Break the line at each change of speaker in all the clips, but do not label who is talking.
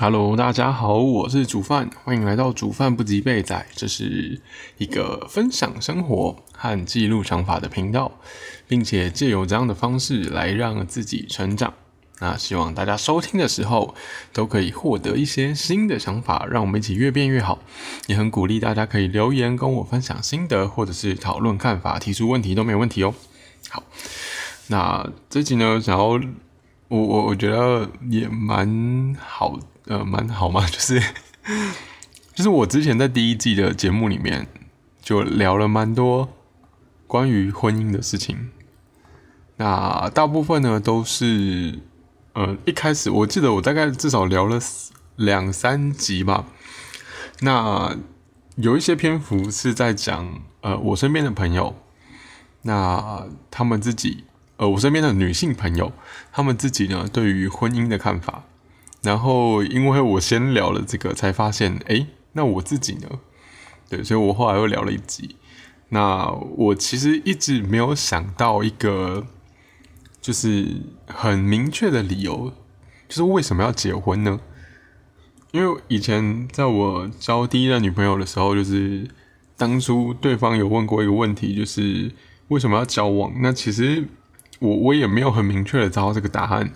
Hello，大家好，我是煮饭，欢迎来到煮饭不及备仔。这是一个分享生活和记录想法的频道，并且借由这样的方式来让自己成长。那希望大家收听的时候都可以获得一些新的想法，让我们一起越变越好。也很鼓励大家可以留言跟我分享心得，或者是讨论看法、提出问题都没有问题哦。好，那这集呢，想要我我我觉得也蛮好。呃，蛮好嘛，就是就是我之前在第一季的节目里面就聊了蛮多关于婚姻的事情。那大部分呢都是呃一开始我记得我大概至少聊了两三集吧。那有一些篇幅是在讲呃我身边的朋友，那他们自己呃我身边的女性朋友，他们自己呢对于婚姻的看法。然后，因为我先聊了这个，才发现，哎，那我自己呢？对，所以我后来又聊了一集。那我其实一直没有想到一个，就是很明确的理由，就是为什么要结婚呢？因为以前在我交第一任女朋友的时候，就是当初对方有问过一个问题，就是为什么要交往？那其实我我也没有很明确的找到这个答案，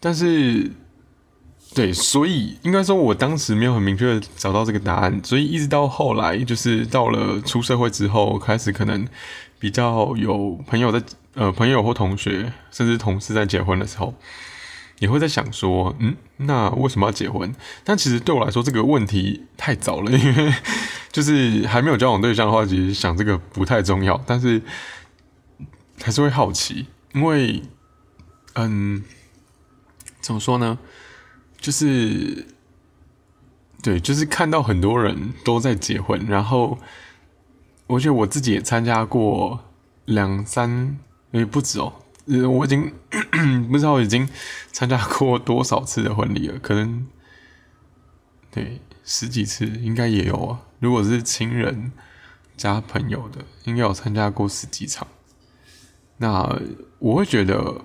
但是。对，所以应该说，我当时没有很明确的找到这个答案，所以一直到后来，就是到了出社会之后，开始可能比较有朋友在，呃，朋友或同学，甚至同事在结婚的时候，也会在想说，嗯，那为什么要结婚？但其实对我来说，这个问题太早了，因为就是还没有交往对象的话，其实想这个不太重要，但是还是会好奇，因为，嗯，怎么说呢？就是，对，就是看到很多人都在结婚，然后我觉得我自己也参加过两三，也不止哦，我已经不知道已经参加过多少次的婚礼了，可能对十几次应该也有啊。如果是亲人加朋友的，应该有参加过十几场。那我会觉得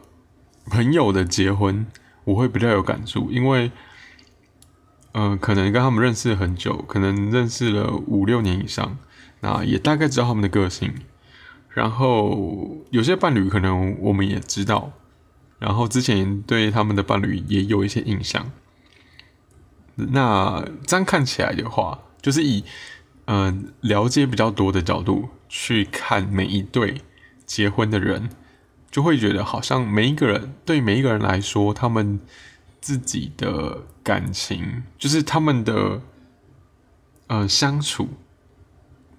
朋友的结婚。我会比较有感触，因为，呃，可能跟他们认识很久，可能认识了五六年以上，那也大概知道他们的个性。然后有些伴侣可能我们也知道，然后之前对他们的伴侣也有一些印象。那这样看起来的话，就是以嗯了解比较多的角度去看每一对结婚的人。就会觉得好像每一个人对每一个人来说，他们自己的感情，就是他们的呃相处，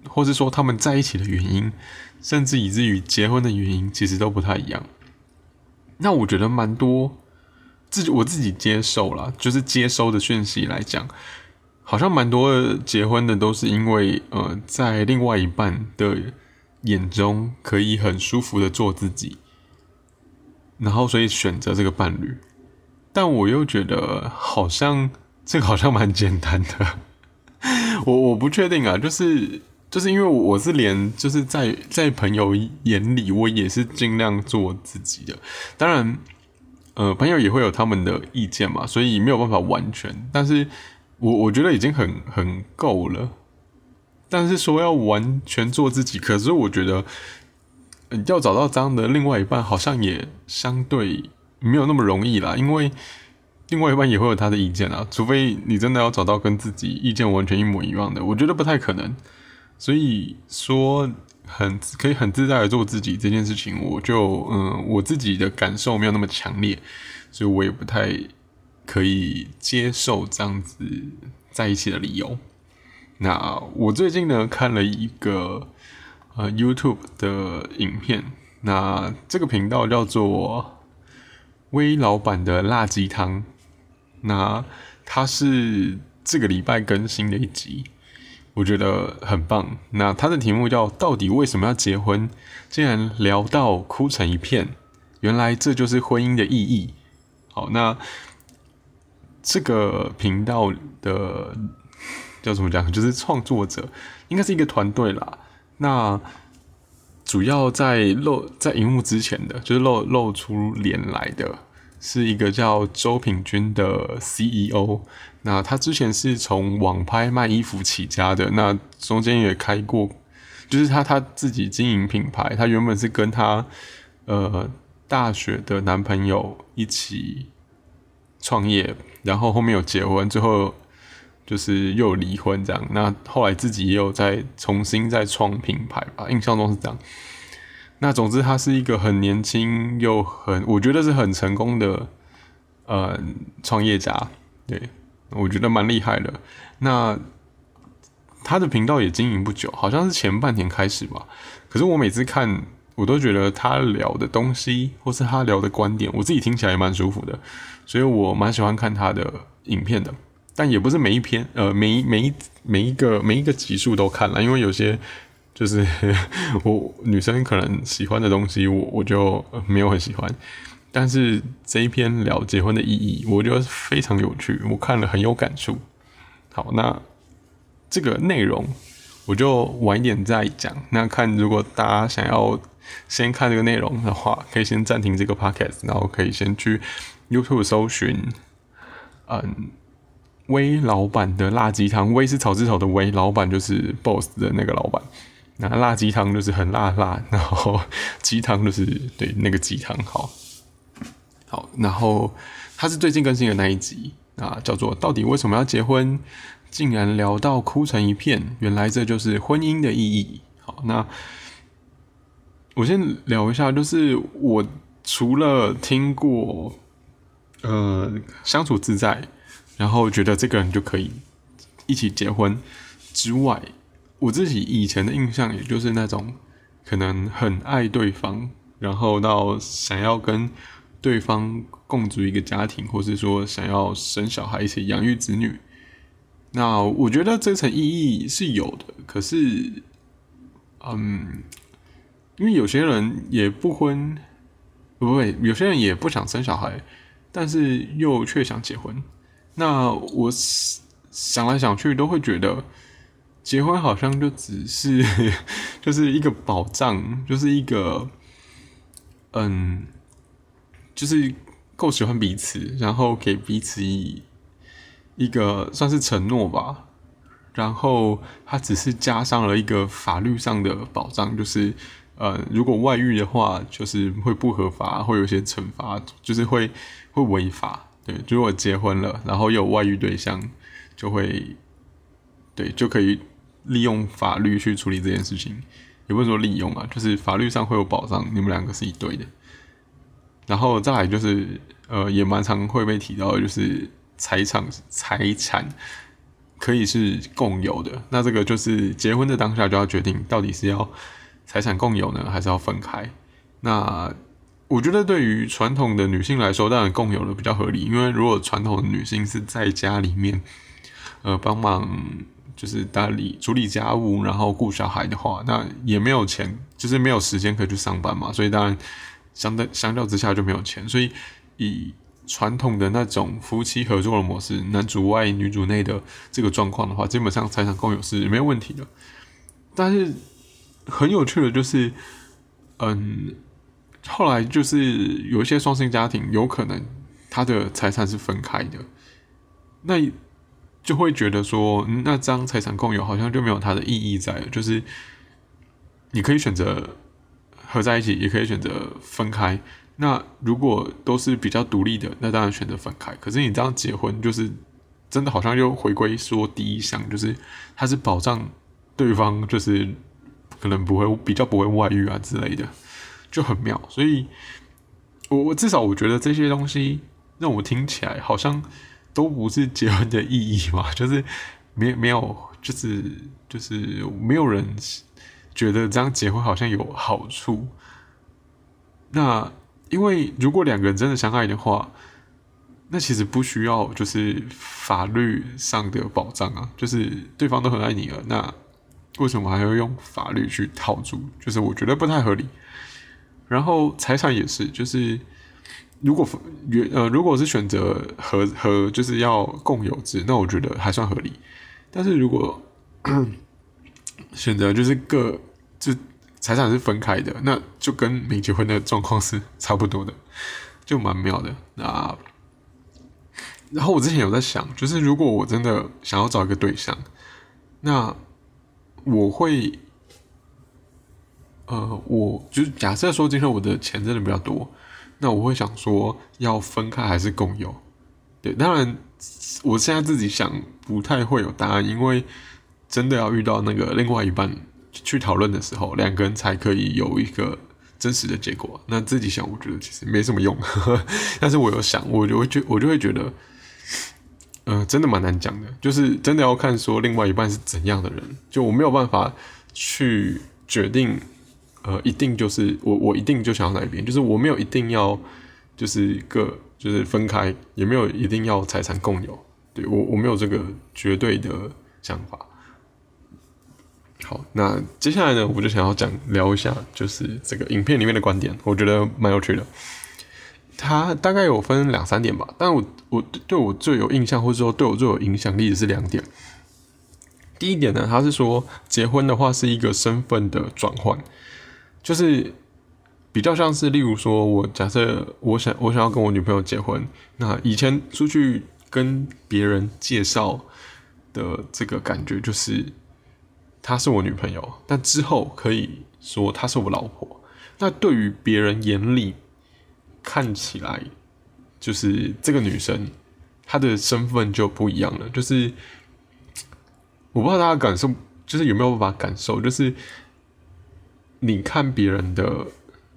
或是说他们在一起的原因，甚至以至于结婚的原因，其实都不太一样。那我觉得蛮多自己我自己接受了，就是接收的讯息来讲，好像蛮多结婚的都是因为呃，在另外一半的眼中可以很舒服的做自己。然后，所以选择这个伴侣，但我又觉得好像这个好像蛮简单的，我我不确定啊，就是就是因为我是连就是在在朋友眼里，我也是尽量做自己的，当然，呃，朋友也会有他们的意见嘛，所以没有办法完全，但是我我觉得已经很很够了，但是说要完全做自己，可是我觉得。要找到这样的另外一半，好像也相对没有那么容易啦。因为另外一半也会有他的意见啊，除非你真的要找到跟自己意见完全一模一样的，我觉得不太可能。所以说，很可以很自在的做自己这件事情，我就嗯，我自己的感受没有那么强烈，所以我也不太可以接受这样子在一起的理由。那我最近呢，看了一个。呃，YouTube 的影片，那这个频道叫做“微老板的辣鸡汤”，那它是这个礼拜更新的一集，我觉得很棒。那它的题目叫“到底为什么要结婚？”竟然聊到哭成一片，原来这就是婚姻的意义。好，那这个频道的叫怎么讲？就是创作者应该是一个团队啦。那主要在露在荧幕之前的，就是露露出脸来的，是一个叫周品君的 CEO。那他之前是从网拍卖衣服起家的，那中间也开过，就是他他自己经营品牌。他原本是跟他呃大学的男朋友一起创业，然后后面有结婚，最后就是又离婚这样。那后来自己也有在重新再创品牌吧，印象中是这样。那总之，他是一个很年轻又很，我觉得是很成功的呃创业家，对。我觉得蛮厉害的。那他的频道也经营不久，好像是前半年开始吧。可是我每次看，我都觉得他聊的东西，或是他聊的观点，我自己听起来也蛮舒服的。所以我蛮喜欢看他的影片的。但也不是每一篇，呃，每一每一每一个每一个集数都看了，因为有些就是 我女生可能喜欢的东西，我我就没有很喜欢。但是这一篇聊结婚的意义，我觉得非常有趣，我看了很有感触。好，那这个内容我就晚一点再讲。那看如果大家想要先看这个内容的话，可以先暂停这个 podcast，然后可以先去 YouTube 搜寻，嗯，威老板的辣鸡汤。威是草字头的威，老板就是 boss 的那个老板。那辣鸡汤就是很辣辣，然后鸡汤就是对那个鸡汤好。好，然后他是最近更新的那一集啊，叫做“到底为什么要结婚”，竟然聊到哭成一片，原来这就是婚姻的意义。好，那我先聊一下，就是我除了听过呃相处自在，然后觉得这个人就可以一起结婚之外，我自己以前的印象，也就是那种可能很爱对方，然后到想要跟。对方共组一个家庭，或是说想要生小孩一起养育子女，那我觉得这层意义是有的。可是，嗯，因为有些人也不婚，不会，有些人也不想生小孩，但是又却想结婚。那我想来想去，都会觉得结婚好像就只是 就是一个保障，就是一个嗯。就是够喜欢彼此，然后给彼此一一个算是承诺吧。然后它只是加上了一个法律上的保障，就是呃，如果外遇的话，就是会不合法，会有一些惩罚，就是会会违法。对，如果结婚了，然后有外遇对象，就会对就可以利用法律去处理这件事情。也不是说利用啊，就是法律上会有保障，你们两个是一对的。然后再来就是，呃，也蛮常会被提到，就是财产财产可以是共有的。那这个就是结婚的当下就要决定，到底是要财产共有呢，还是要分开？那我觉得对于传统的女性来说，当然共有的比较合理，因为如果传统的女性是在家里面，呃，帮忙就是打理处理家务，然后顾小孩的话，那也没有钱，就是没有时间可以去上班嘛，所以当然。相对相较之下就没有钱，所以以传统的那种夫妻合作的模式，男主外女主内的这个状况的话，基本上财产共有是没有问题的。但是很有趣的就是，嗯，后来就是有一些双性家庭，有可能他的财产是分开的，那就会觉得说，那张财产共有好像就没有它的意义在了，就是你可以选择。合在一起也可以选择分开。那如果都是比较独立的，那当然选择分开。可是你这样结婚，就是真的好像又回归说第一项，就是它是保障对方，就是可能不会比较不会外遇啊之类的，就很妙。所以，我我至少我觉得这些东西让我听起来好像都不是结婚的意义嘛，就是没没有，就是就是没有人。觉得这样结婚好像有好处，那因为如果两个人真的相爱的话，那其实不需要就是法律上的保障啊，就是对方都很爱你了，那为什么还要用法律去套住？就是我觉得不太合理。然后财产也是，就是如果原呃如果是选择和和就是要共有制，那我觉得还算合理。但是如果 选择就是各就财产是分开的，那就跟没结婚的状况是差不多的。就蛮妙的。那然后我之前有在想，就是如果我真的想要找一个对象，那我会，呃，我就是假设说今天我的钱真的比较多，那我会想说要分开还是共有？对，当然我现在自己想不太会有答案，因为真的要遇到那个另外一半去讨论的时候，两个人才可以有一个真实的结果。那自己想，我觉得其实没什么用。呵 呵但是我有想，我就会觉我就会觉得。嗯，真的蛮难讲的，就是真的要看说另外一半是怎样的人，就我没有办法去决定，呃，一定就是我我一定就想要哪一边，就是我没有一定要就是一个就是分开，也没有一定要财产共有，对我我没有这个绝对的想法。好，那接下来呢，我就想要讲聊一下，就是这个影片里面的观点，我觉得蛮有趣的。它大概有分两三点吧，但我我对我最有印象或者说对我最有影响力的是两点。第一点呢，他是说结婚的话是一个身份的转换，就是比较像是例如说，我假设我想我想要跟我女朋友结婚，那以前出去跟别人介绍的这个感觉就是她是我女朋友，但之后可以说她是我老婆。那对于别人眼里。看起来就是这个女生，她的身份就不一样了。就是我不知道大家感受，就是有没有办法感受，就是你看别人的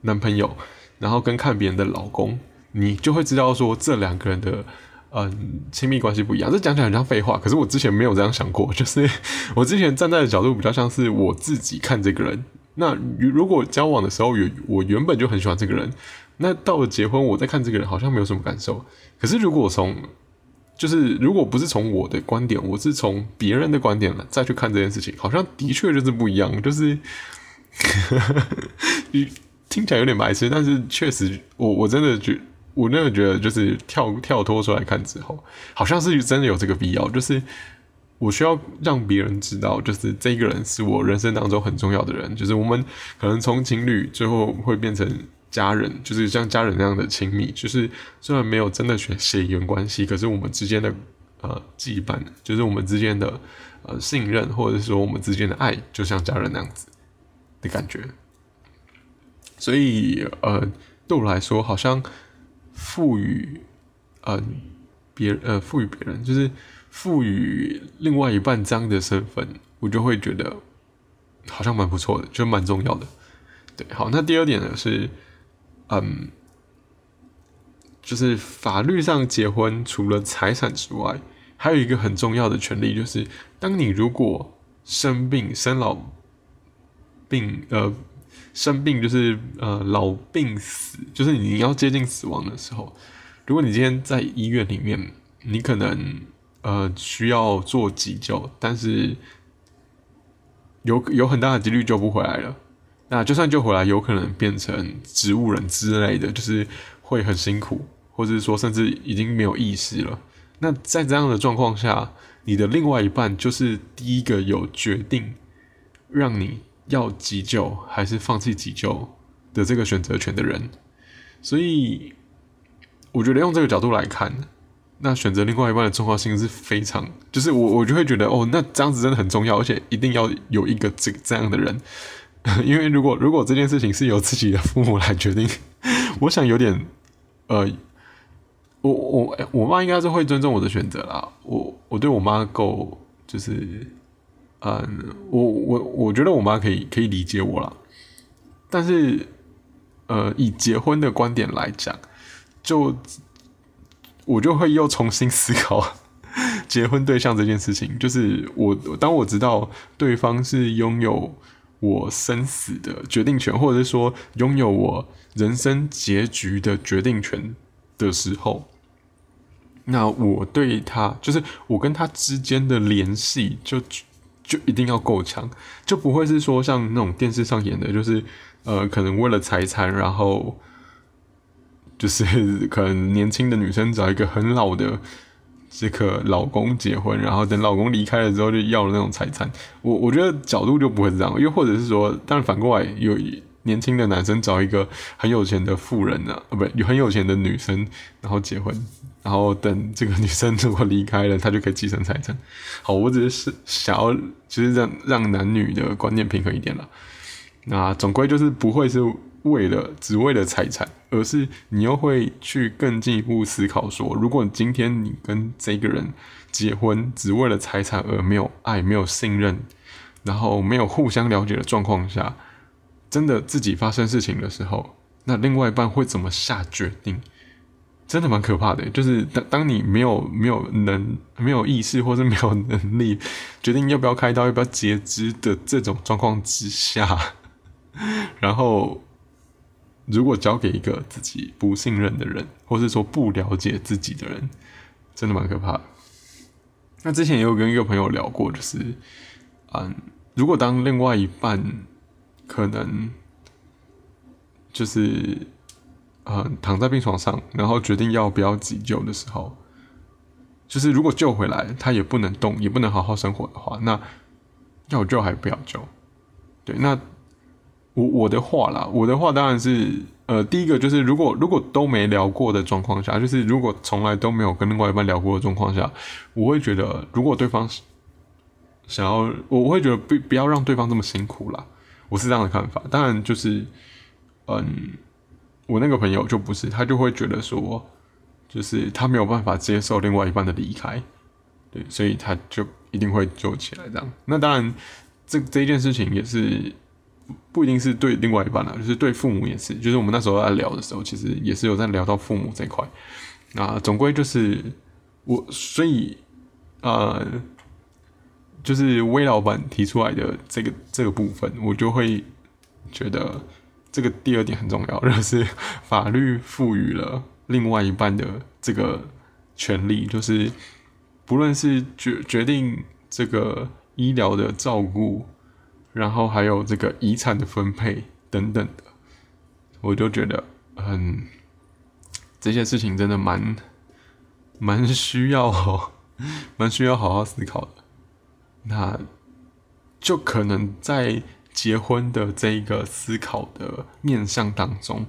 男朋友，然后跟看别人的老公，你就会知道说这两个人的嗯亲密关系不一样。这讲起来很像废话，可是我之前没有这样想过。就是 我之前站在的角度比较像是我自己看这个人。那如果交往的时候有我原本就很喜欢这个人。那到了结婚，我再看这个人好像没有什么感受。可是如果从，就是如果不是从我的观点，我是从别人的观点再去看这件事情，好像的确就是不一样。就是，听起来有点白痴，但是确实，我我真的觉，我真的觉得，就是跳跳脱出来看之后，好像是真的有这个必要。就是我需要让别人知道，就是这个人是我人生当中很重要的人。就是我们可能从情侣最后会变成。家人就是像家人那样的亲密，就是虽然没有真的血血缘关系，可是我们之间的呃羁绊，就是我们之间的呃信任，或者说我们之间的爱，就像家人那样子的感觉。所以呃，对我来说，好像赋予呃别呃赋予别人，就是赋予另外一半这样的身份，我就会觉得好像蛮不错的，就蛮重要的。对，好，那第二点呢是。嗯，就是法律上结婚，除了财产之外，还有一个很重要的权利，就是当你如果生病、生老病，呃，生病就是呃老病死，就是你要接近死亡的时候，如果你今天在医院里面，你可能呃需要做急救，但是有有很大的几率救不回来了。那就算救回来，有可能变成植物人之类的，就是会很辛苦，或者说甚至已经没有意识了。那在这样的状况下，你的另外一半就是第一个有决定让你要急救还是放弃急救的这个选择权的人。所以，我觉得用这个角度来看，那选择另外一半的重要性是非常，就是我我就会觉得哦，那这样子真的很重要，而且一定要有一个这这样的人。因为如果如果这件事情是由自己的父母来决定，我想有点，呃，我我我妈应该是会尊重我的选择啦。我我对我妈够，就是，嗯，我我我觉得我妈可以可以理解我啦。但是，呃，以结婚的观点来讲，就我就会又重新思考 结婚对象这件事情。就是我当我知道对方是拥有。我生死的决定权，或者是说拥有我人生结局的决定权的时候，那我对他，就是我跟他之间的联系，就就一定要够强，就不会是说像那种电视上演的，就是呃，可能为了财产，然后就是可能年轻的女生找一个很老的。这个老公结婚，然后等老公离开了之后，就要了那种财产。我我觉得角度就不会这样，又或者是说，但反过来有年轻的男生找一个很有钱的富人啊，不，很有钱的女生，然后结婚，然后等这个女生如果离开了，他就可以继承财产。好，我只是想要就是让让男女的观念平衡一点了。那总归就是不会是为了只为了财产，而是你又会去更进一步思考说，如果今天你跟这个人结婚，只为了财产而没有爱、没有信任，然后没有互相了解的状况下。真的自己发生事情的时候，那另外一半会怎么下决定？真的蛮可怕的。就是当当你没有没有能没有意识，或是没有能力 决定要不要开刀、要不要截肢的这种状况之下，然后如果交给一个自己不信任的人，或是说不了解自己的人，真的蛮可怕的。那之前也有跟一个朋友聊过，就是嗯，如果当另外一半。可能就是，呃，躺在病床上，然后决定要不要急救的时候，就是如果救回来，他也不能动，也不能好好生活的话，那要救还不要救？对，那我我的话啦，我的话当然是，呃，第一个就是，如果如果都没聊过的状况下，就是如果从来都没有跟另外一半聊过的状况下，我会觉得，如果对方想要，我会觉得不不要让对方这么辛苦啦。我是这样的看法，当然就是，嗯，我那个朋友就不是，他就会觉得说，就是他没有办法接受另外一半的离开，对，所以他就一定会救起来这样。那当然，这这一件事情也是不一定是对另外一半啦，就是对父母也是，就是我们那时候在聊的时候，其实也是有在聊到父母这块。那总归就是我，所以呃。就是魏老板提出来的这个这个部分，我就会觉得这个第二点很重要，就是法律赋予了另外一半的这个权利，就是不论是决决定这个医疗的照顾，然后还有这个遗产的分配等等的，我就觉得很这些事情真的蛮蛮需要，蛮需要好好思考的。那就可能在结婚的这一个思考的面向当中，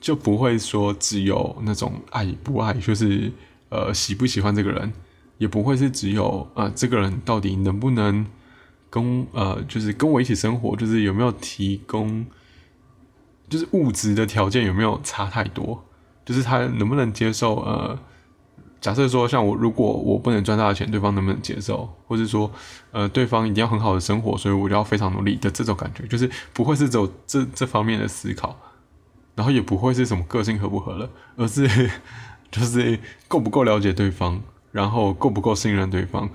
就不会说只有那种爱不爱，就是呃喜不喜欢这个人，也不会是只有呃这个人到底能不能跟呃就是跟我一起生活，就是有没有提供，就是物质的条件有没有差太多，就是他能不能接受呃。假设说，像我，如果我不能赚大钱，对方能不能接受？或者说，呃，对方一定要很好的生活，所以我就要非常努力的这种感觉，就是不会是走这这方面的思考，然后也不会是什么个性合不合了，而是 就是够不够了解对方，然后够不够信任对方。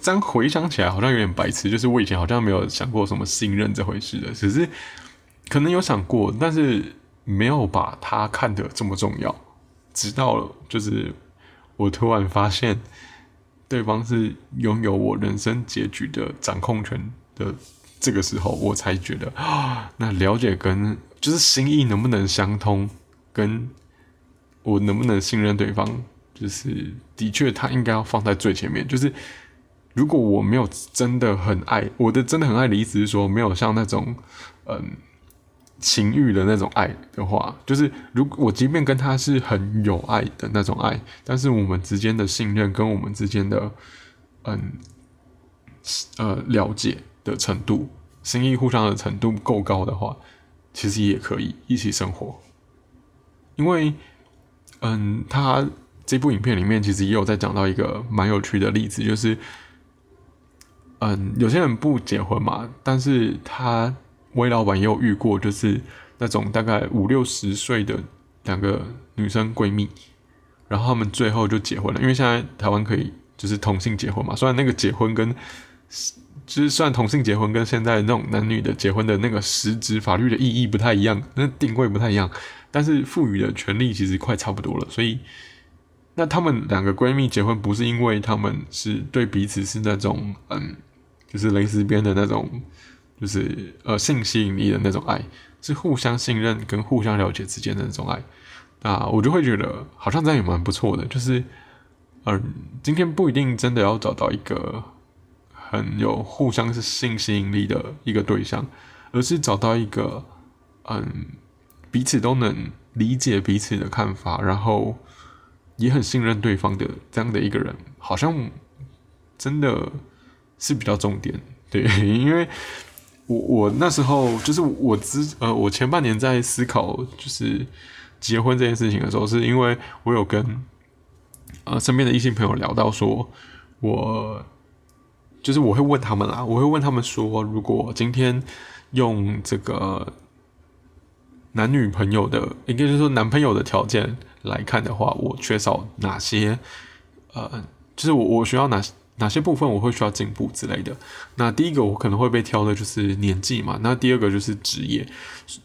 这样回想起来好像有点白痴，就是我以前好像没有想过什么信任这回事的，只是可能有想过，但是没有把它看得这么重要。直到就是我突然发现对方是拥有我人生结局的掌控权的这个时候，我才觉得啊，那了解跟就是心意能不能相通，跟我能不能信任对方，就是的确他应该要放在最前面。就是如果我没有真的很爱我的，真的很爱的意思是说，没有像那种嗯。情欲的那种爱的话，就是如果我即便跟他是很有爱的那种爱，但是我们之间的信任跟我们之间的嗯呃了解的程度、心意互相的程度够高的话，其实也可以一起生活。因为嗯，他这部影片里面其实也有在讲到一个蛮有趣的例子，就是嗯，有些人不结婚嘛，但是他。魏老板也有遇过，就是那种大概五六十岁的两个女生闺蜜，然后他们最后就结婚了。因为现在台湾可以就是同性结婚嘛，虽然那个结婚跟就是算同性结婚跟现在那种男女的结婚的那个实质法律的意义不太一样，那定位不太一样，但是赋予的权利其实快差不多了。所以，那他们两个闺蜜结婚不是因为他们是对彼此是那种嗯，就是蕾丝边的那种。就是呃性吸引力的那种爱，是互相信任跟互相了解之间的那种爱，那我就会觉得好像这样也蛮不错的。就是，嗯，今天不一定真的要找到一个很有互相是性吸引力的一个对象，而是找到一个嗯彼此都能理解彼此的看法，然后也很信任对方的这样的一个人，好像真的是比较重点。对，因为我我那时候就是我之呃，我前半年在思考就是结婚这件事情的时候，是因为我有跟呃身边的异性朋友聊到说，我就是我会问他们啦，我会问他们说，如果今天用这个男女朋友的，应该就是说男朋友的条件来看的话，我缺少哪些？呃，就是我我需要哪哪些部分我会需要进步之类的。那第一个我可能会被挑的就是年纪嘛，那第二个就是职业，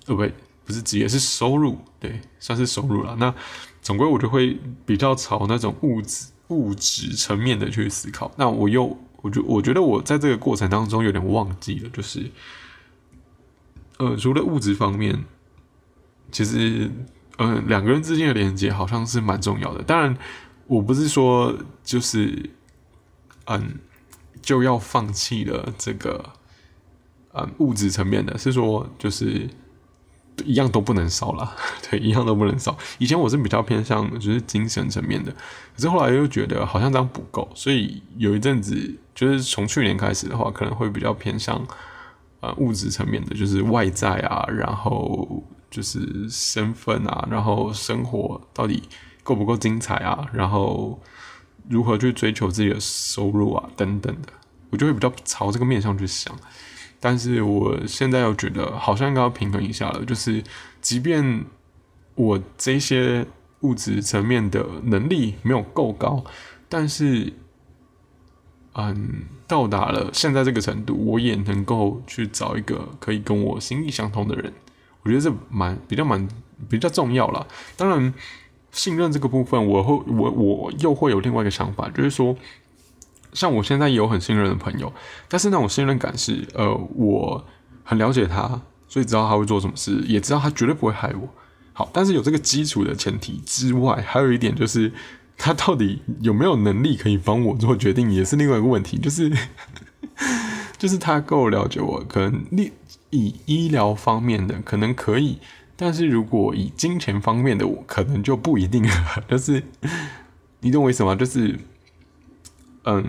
呃不不是职业是收入，对，算是收入了。那总归我就会比较朝那种物质物质层面的去思考。那我又我觉我觉得我在这个过程当中有点忘记了，就是呃除了物质方面。其实，嗯，两个人之间的连接好像是蛮重要的。当然，我不是说就是，嗯，就要放弃了这个，嗯，物质层面的，是说就是一样都不能少了，对，一样都不能少。以前我是比较偏向就是精神层面的，可是后来又觉得好像这样不够，所以有一阵子就是从去年开始的话，可能会比较偏向呃物质层面的，就是外在啊，然后。就是身份啊，然后生活到底够不够精彩啊？然后如何去追求自己的收入啊，等等的，我就会比较朝这个面向去想。但是我现在又觉得好像应该要平衡一下了，就是即便我这些物质层面的能力没有够高，但是嗯，到达了现在这个程度，我也能够去找一个可以跟我心意相通的人。我觉得这蛮比较蛮比较重要了。当然，信任这个部分，我会我我又会有另外一个想法，就是说，像我现在也有很信任的朋友，但是那种信任感是，呃，我很了解他，所以知道他会做什么事，也知道他绝对不会害我。好，但是有这个基础的前提之外，还有一点就是，他到底有没有能力可以帮我做决定，也是另外一个问题，就是。就是他够了解我，可能你以医疗方面的可能可以，但是如果以金钱方面的，我可能就不一定了。就是你懂我意思吗？就是，嗯，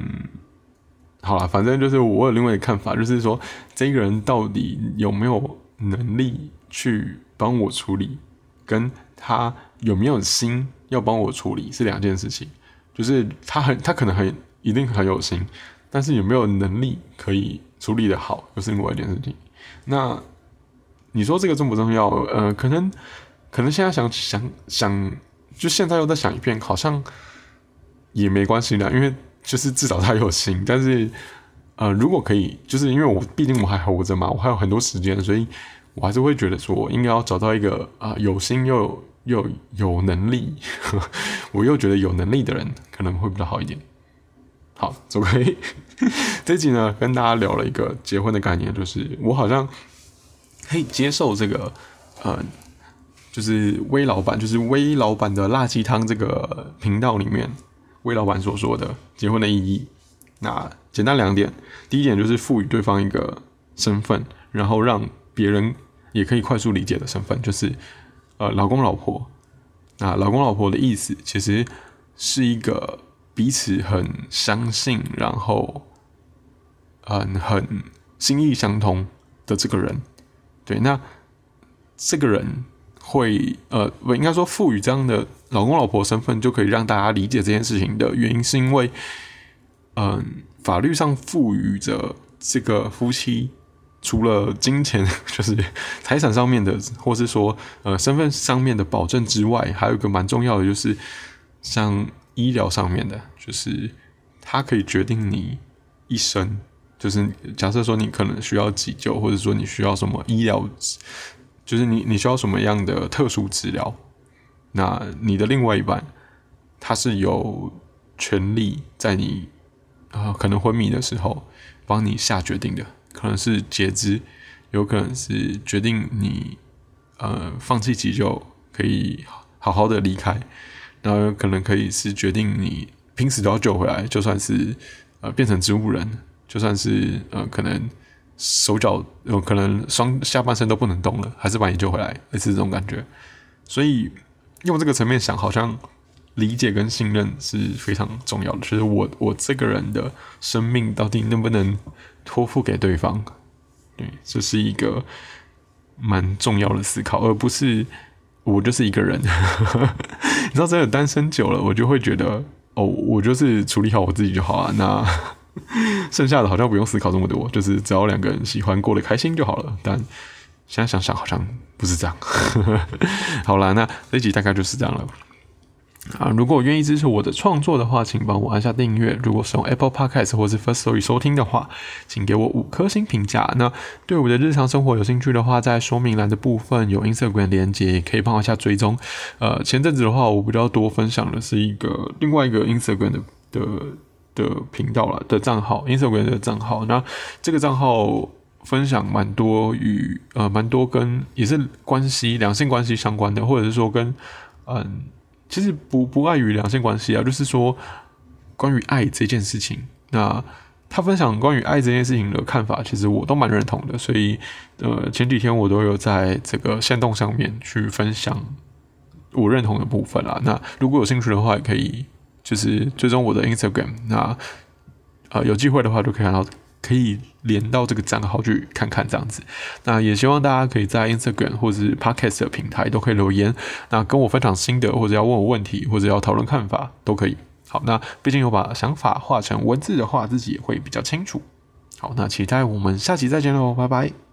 好了，反正就是我有另外一个看法，就是说这个人到底有没有能力去帮我处理，跟他有没有心要帮我处理是两件事情。就是他很，他可能很一定很有心。但是有没有能力可以处理的好，又是另外一件事情。那你说这个重不重要？呃，可能可能现在想想想，就现在又在想一遍，好像也没关系的，因为就是至少他有心。但是呃，如果可以，就是因为我毕竟我还活着嘛，我还有很多时间，所以我还是会觉得说，应该要找到一个啊有心又又有能力，我又觉得有能力的人，可能会比较好一点。好，走开。这集呢，跟大家聊了一个结婚的概念，就是我好像可以接受这个，呃，就是微老板，就是微老板的辣鸡汤这个频道里面，微老板所说的结婚的意义。那简单两点，第一点就是赋予对方一个身份，然后让别人也可以快速理解的身份，就是呃，老公老婆。那老公老婆的意思，其实是一个。彼此很相信，然后很很心意相通的这个人，对，那这个人会呃，我应该说赋予这样的老公老婆身份，就可以让大家理解这件事情的原因，是因为嗯，法律上赋予着这个夫妻除了金钱，就是财产上面的，或是说呃身份上面的保证之外，还有一个蛮重要的，就是像。医疗上面的，就是它可以决定你一生。就是假设说你可能需要急救，或者说你需要什么医疗，就是你你需要什么样的特殊治疗，那你的另外一半他是有权利在你啊可能昏迷的时候帮你下决定的，可能是截肢，有可能是决定你呃放弃急救，可以好好的离开。然后可能可以是决定你拼死都要救回来，就算是呃变成植物人，就算是呃可能手脚有可能双下半身都不能动了，还是把你救回来，类似这种感觉。所以用这个层面想，好像理解跟信任是非常重要的。就是我我这个人的生命到底能不能托付给对方？对，这是一个蛮重要的思考，而不是我就是一个人。你知道，真的单身久了，我就会觉得，哦，我就是处理好我自己就好了。那 剩下的好像不用思考这么多，就是只要两个人喜欢过得开心就好了。但现在想想，好像不是这样。好了，那这集大概就是这样了。啊，如果愿意支持我的创作的话，请帮我按下订阅。如果是用 Apple Podcast 或是 First Story 收听的话，请给我五颗星评价。那对我的日常生活有兴趣的话，在说明栏的部分有 Instagram 连接，可以帮我一下追踪。呃，前阵子的话，我比较多分享的是一个另外一个 Instagram 的的的频道了的账号，Instagram 的账号。那这个账号分享蛮多与呃蛮多跟也是关系两性关系相关的，或者是说跟嗯。其实不不碍于两性关系啊，就是说关于爱这件事情，那他分享关于爱这件事情的看法，其实我都蛮认同的。所以，呃，前几天我都有在这个线动上面去分享我认同的部分啦。那如果有兴趣的话，也可以就是追踪我的 Instagram。那呃，有机会的话就可以看到。可以连到这个账号去看看这样子，那也希望大家可以在 Instagram 或者是 Podcast 的平台都可以留言，那跟我分享心得，或者要问我问题，或者要讨论看法都可以。好，那毕竟有把想法画成文字的话，自己也会比较清楚。好，那期待我们下期再见喽，拜拜。